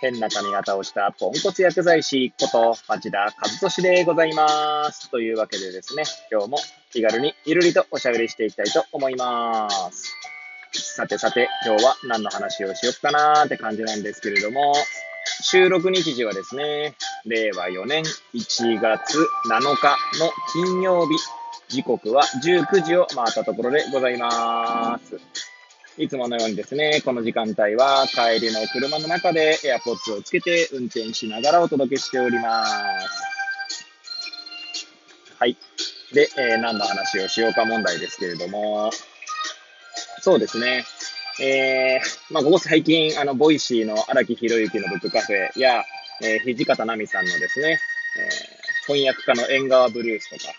変な髪型をしたポンコツ薬剤師こと町田和俊でございます。というわけでですね、今日も気軽にゆるりとおしゃべりしていきたいと思います。さてさて、今日は何の話をしよっかなーって感じなんですけれども、収録日時はですね、令和4年1月7日の金曜日、時刻は19時を回ったところでございます。いつものようにですね、この時間帯は帰りの車の中で AirPods をつけて運転しながらお届けしております。はい。で、えー、何の話をしようか問題ですけれども、そうですね。えー、まあ、ここ最近、あの、 Voicy の荒木博之のブックカフェや、えー、土方奈美さんのですね、えー、翻訳家の縁側ブルースとか、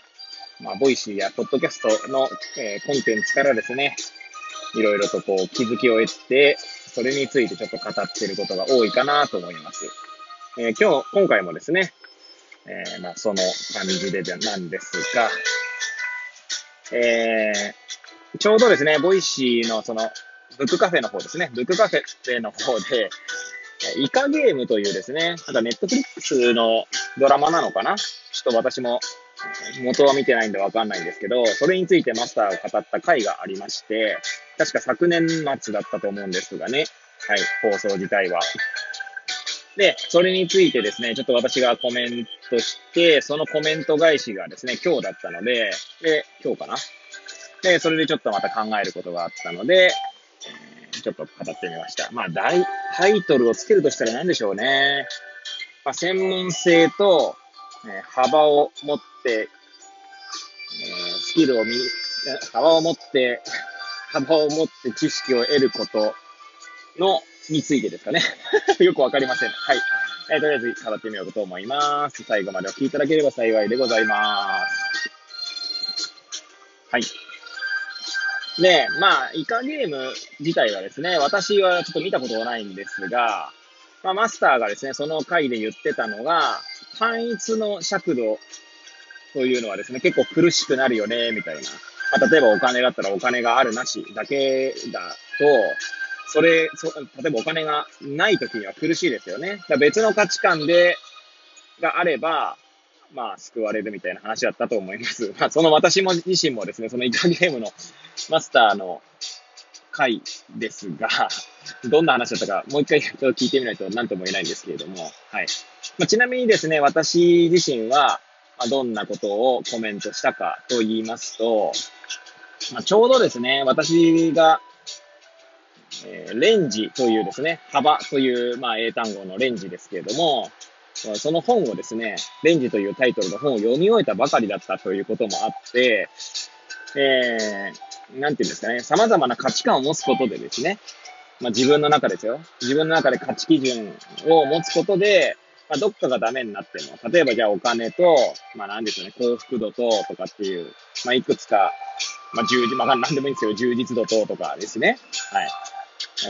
まあ、 Voicy やポッドキャストの、えー、コンテンツからですね、いろいろとこう気づきを得て、それについてちょっと語ってることが多いかなと思います。えー、今日、今回もですね、えー、まあ、その感じでなんですが、えー、ちょうどですね、 Voicy のその、ブックカフェの方ですね、ブックカフェの方で、イカゲームというですね、なんか Netflix のドラマなのかな？ちょっと私も元は見てないんでわかんないんですけど、それについてマスターが語った回がありまして、確か昨年末だったと思うんですがね。はい、放送自体は。で、それについてですね、ちょっと私がコメントして、そのコメント返しがですね、今日だったので、で、今日かな？で、それでちょっとまた考えることがあったので、え、ちょっと語ってみました。まあ、タイトルをつけるとしたら何でしょうね。まあ、専門性と、え、幅を持って、え、スキルを見、幅を持って 幅を持って知識を得ることの、についてですかね。よくわかりません。はい。えー、とりあえず語ってみようと思います。最後までお聞きいただければ幸いでございます。はい。で、まあ、イカゲーム自体はですね、私はちょっと見たことがないんですが、まあ、マスターがですね、その回で言ってたのが、単一の尺度というのはですね、結構苦しくなるよね、みたいなまあ、例えばお金だったらお金があるなしだけだと、それ、そ例えばお金がない時には苦しいですよね。だ別の価値観で、があれば、まあ、救われるみたいな話だったと思います。まあ、その私も自身もですね、そのイカゲームのマスターの回ですが、どんな話だったか、もう一回ちょっと聞いてみないと何とも言えないんですけれども、はい。まあ、ちなみにですね、私自身は、ま、どんなことをコメントしたかと言いますと、まあ、ちょうどですね、私が、えー、レンジというですね、幅という、まあ、英単語のレンジですけれども、その本をですね、レンジというタイトルの本を読み終えたばかりだったということもあって、えー、なんていうんですかね、様々な価値観を持つことでですね、まあ、自分の中ですよ。自分の中で価値基準を持つことで、まあ、どっかがダメになっても、例えばじゃあお金と、まあなんでしょうね、幸福度と、とかっていう、まあいくつかまあ、充実、まあ、なんでもいいんですよ。充実度等とかですね。はい。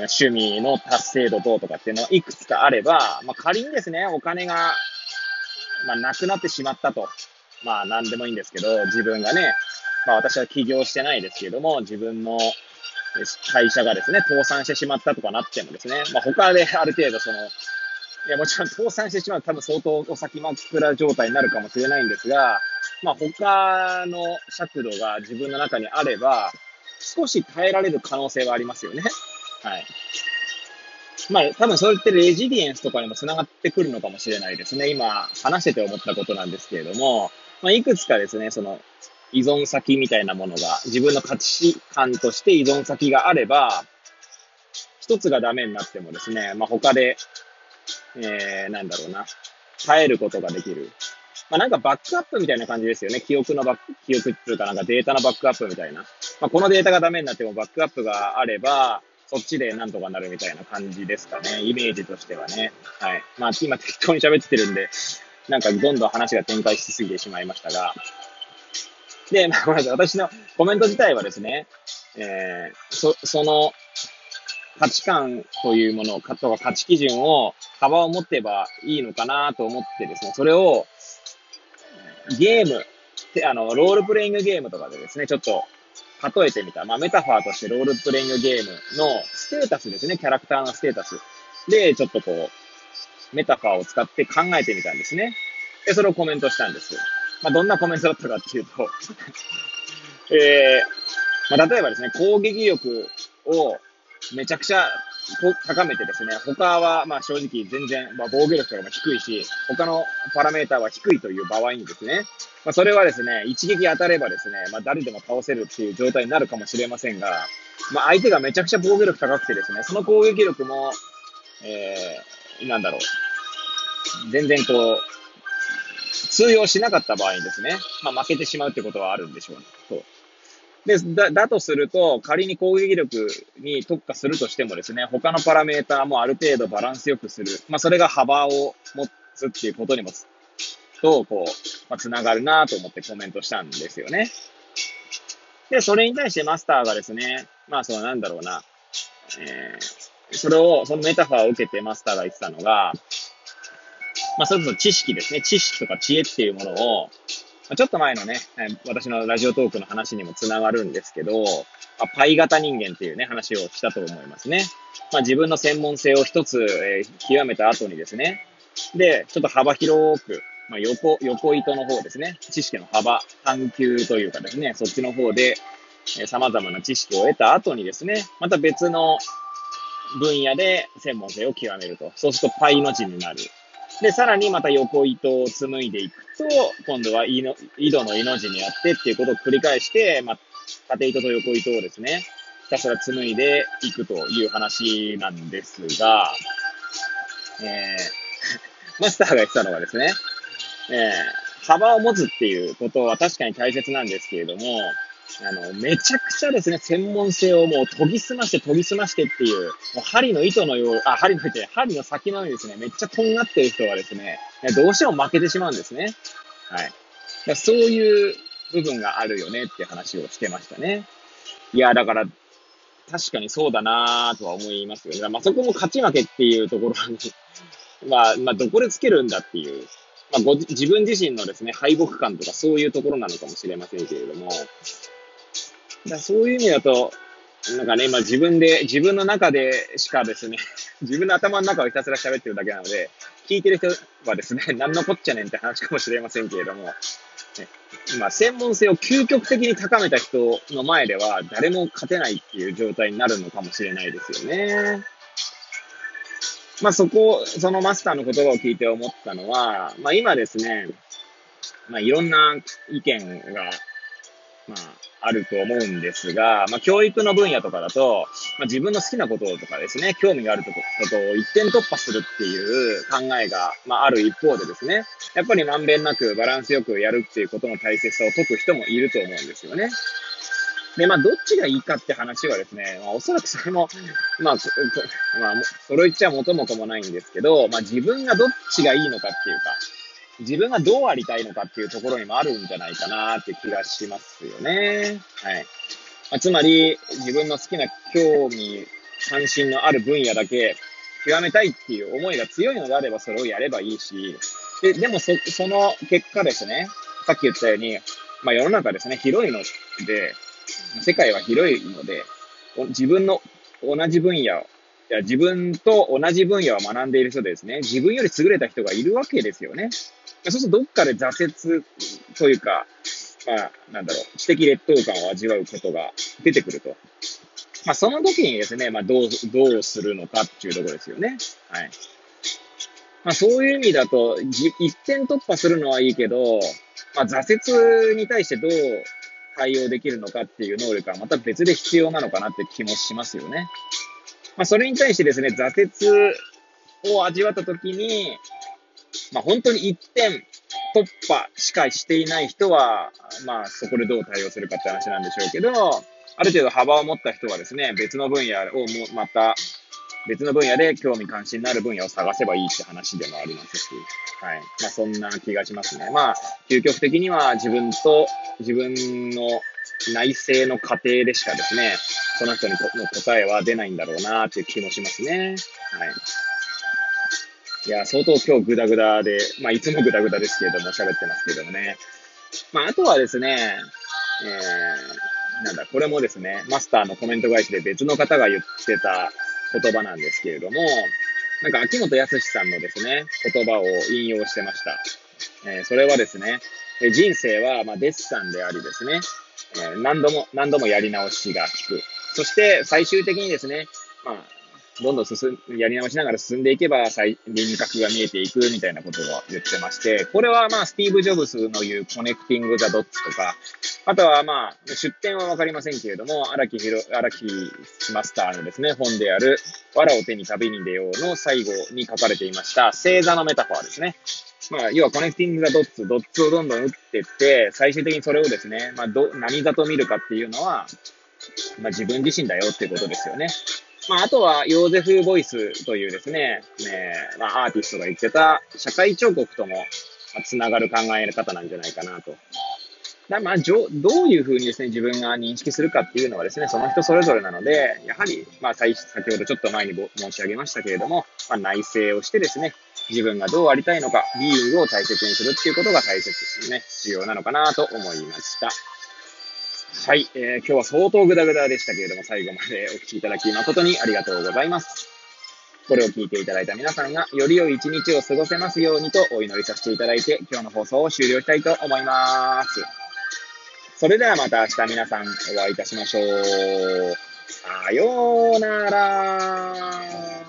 趣味の達成度等とかっていうのはいくつかあれば、まあ、仮にですね、お金が、まあ、なくなってしまったと。まあ、なんでもいいんですけど、自分がね、まあ、私は起業してないですけども、自分の会社がですね、倒産してしまったとかなってもですね、まあ、他である程度その、いや、もちろん倒産してしまうと多分相当お先真っ暗状態になるかもしれないんですが、まあ、他の尺度が自分の中にあれば、少し耐えられる可能性はありますよね。はい。まあ、多分それってレジリエンスとかにも繋がってくるのかもしれないですね。今、話してて思ったことなんですけれども、まあ、いくつかですね、その、依存先みたいなものが、自分の価値観として依存先があれば、一つがダメになってもですね、まあ、他で、えー、なんだろうな、耐えることができる。まあ、なんかバックアップみたいな感じですよね。記憶のバック、記憶っていうかなんかデータのバックアップみたいな。まあ、このデータがダメになってもバックアップがあれば、そっちでなんとかなるみたいな感じですかね。イメージとしてはね。はい。まあ、今適当に喋ってるんで、なんかどんどん話が展開しすぎてしまいましたが、で、まあ、ごめんなさい。私のコメント自体はですね、えー、そ、その、価値観というものを、とか価値基準を、幅を持ってばいいのかなと思ってですね、それを、ゲーム、あの、ロールプレイングゲームとかでですね、ちょっと、例えてみた。まあ、メタファーとしてロールプレイングゲームのステータスですね、キャラクターのステータス。で、ちょっとこう、メタファーを使って考えてみたんですね。で、それをコメントしたんです。まあ、どんなコメントだったかっていうと えー、まあ、例えばですね、攻撃力をめちゃくちゃ高めてですね、他は、まあ正直全然、ま防御力とかも低いし、他のパラメーターは低いという場合にですね、まあそれはですね、一撃当たればですね、まあ誰でも倒せるっていう状態になるかもしれませんが、まあ相手がめちゃくちゃ防御力高くてですね、その攻撃力も、えー、なんだろう、全然こう、通用しなかった場合にですね、まあ負けてしまうってことはあるんでしょうね。とで、だ、だとすると、仮に攻撃力に特化するとしてもですね、他のパラメーターもある程度バランスよくする。まあ、それが幅を持つっていうことにも、と、こう、まあ、つながるなと思ってコメントしたんですよね。で、それに対してマスターがですね、まあ、そのなんだろうな、えー、それを、そのメタファーを受けてマスターが言ってたのが、まあ、それこそ知識ですね。知識とか知恵っていうものを、まちょっと前のね、私のラジオトークの話にもつながるんですけど、ま、パイ型人間っていうね、話をしたと思いますね。まあ、自分の専門性を一つ、えー、極めた後にですね、で、ちょっと幅広く、まあ、横、横糸の方ですね、知識の幅、探求というかですね、そっちの方で、えー、様々な知識を得た後にですね、また別の分野で専門性を極めると。そうするとパイの字になる。で、さらにまた横糸を紡いでいくと、今度は井の井戸の井の字にあってっていうことを繰り返して、まあ、縦糸と横糸をですね、ひたすら紡いでいくという話なんですが、えー、マスターが言ってたのはですね、えー、幅を持つっていうことは確かに大切なんですけれども、あの、めちゃくちゃですね、専門性をもう研ぎ澄まして研ぎ澄ましてっていう、もう針の糸のよう、あ、針の糸、針の先のようにですね、めっちゃとんがってる人はですね、どうしても負けてしまうんですね。はい。だそういう部分があるよねって話をしてましたね。いや、だから、確かにそうだなとは思いますよね。まあ、そこも勝ち負けっていうところに まあ、まあ、どこでつけるんだっていう、まあ、ご自分自身のですね、敗北感とかそういうところなのかもしれませんけれども、だそういう意味だと、なんかね、今自分で、自分の中でしかですね、自分の頭の中をひたすら喋ってるだけなので、聞いてる人はですね、何のこっちゃねんって話かもしれませんけれども、ね、今、専門性を究極的に高めた人の前では、誰も勝てないっていう状態になるのかもしれないですよね。まあそこ、そのマスターの言葉を聞いて思ったのは、まあ今ですね、まあいろんな意見がまあ、あると思うんですが、まあ、教育の分野とかだと、まあ、自分の好きなこととかですね、興味があることを一点突破するっていう考えが、まあ、ある一方でですね、やっぱりまんべんなくバランスよくやるっていうことの大切さを解く人もいると思うんですよね。で、まあ、どっちがいいかって話はですね、まあ、おそらくそれも、まあ、まあ、それ言っちゃ元も子もないんですけど、まあ、自分がどっちがいいのかっていうか、自分がどうありたいのかっていうところにもあるんじゃないかなって気がしますよね。はい。まあ、つまり、自分の好きな興味、関心のある分野だけ極めたいっていう思いが強いのであればそれをやればいいし、で、でもそ、その結果ですね、さっき言ったように、まあ世の中ですね、広いので、世界は広いので、自分の同じ分野いや自分と同じ分野を学んでいる人ですね、自分より優れた人がいるわけですよね。そうするとどっかで挫折というか、まあ、なんだろう、知的劣等感を味わうことが出てくると。まあ、その時にですね、まあ、どう、どうするのかっていうところですよね。はい。まあ、そういう意味だと、一点突破するのはいいけど、まあ、挫折に対してどう対応できるのかっていう能力はまた別で必要なのかなって気もしますよね。まあ、それに対してですね、挫折を味わったときに、まあ、本当に一点突破しかしていない人は、まあ、そこでどう対応するかって話なんでしょうけど、ある程度幅を持った人はですね、別の分野をもまた、別の分野で興味関心のある分野を探せばいいって話でもありますし、はい。まあ、そんな気がしますね。まあ、究極的には自分と自分の内政の過程でしかですね、その人にの答えは出ないんだろうなっていう気もしますね。はい。いや、相当今日グダグダで、まあ、いつもグダグダですけれども、喋ってますけどもね。まあ、あとはですね、えー、なんだ、これもですね、マスターのコメント返しで別の方が言ってた言葉なんですけれども、なんか秋元康さんのですね、言葉を引用してました。えー、それはですね、人生はまデッサンでありですね、えー、何度も何度もやり直しが効く。そして最終的にですね、まあ、どんどん進ん、やり直しながら進んでいけば、輪郭が見えていくみたいなことを言ってまして、これはまあ、スティーブ・ジョブスの言う connecting the dots とか、あとはまあ、出典はわかりませんけれども、荒木ひろ、荒木マスターのですね、本である、藁を手に旅に出ようの最後に書かれていました、星座のメタファーですね。まあ、要は connecting the dots、dots をどんどん打っていって、最終的にそれをですね、まあ、ど、何座と見るかっていうのは、まあ、自分自身だよっていうことですよね。まあ、あとは、ヨーゼフ・ボイスというですね、ねまあ、アーティストが言ってた、社会彫刻ともつながる考え方なんじゃないかなと。だまあ、どういうふうにですね、自分が認識するかっていうのはですね、その人それぞれなので、やはり、まあ、先ほどちょっと前に申し上げましたけれども、まあ、内省をしてですね、自分がどうありたいのか、ビーイングを大切にするっていうことが大切ですね、重要なのかなと思いました。はい、えー、今日は相当グダグダでしたけれども、最後までお聞きいただき誠にありがとうございます。これを聞いていただいた皆さんが、より良い一日を過ごせますようにとお祈りさせていただいて、今日の放送を終了したいと思います。それではまた明日皆さんお会いいたしましょう。さようなら。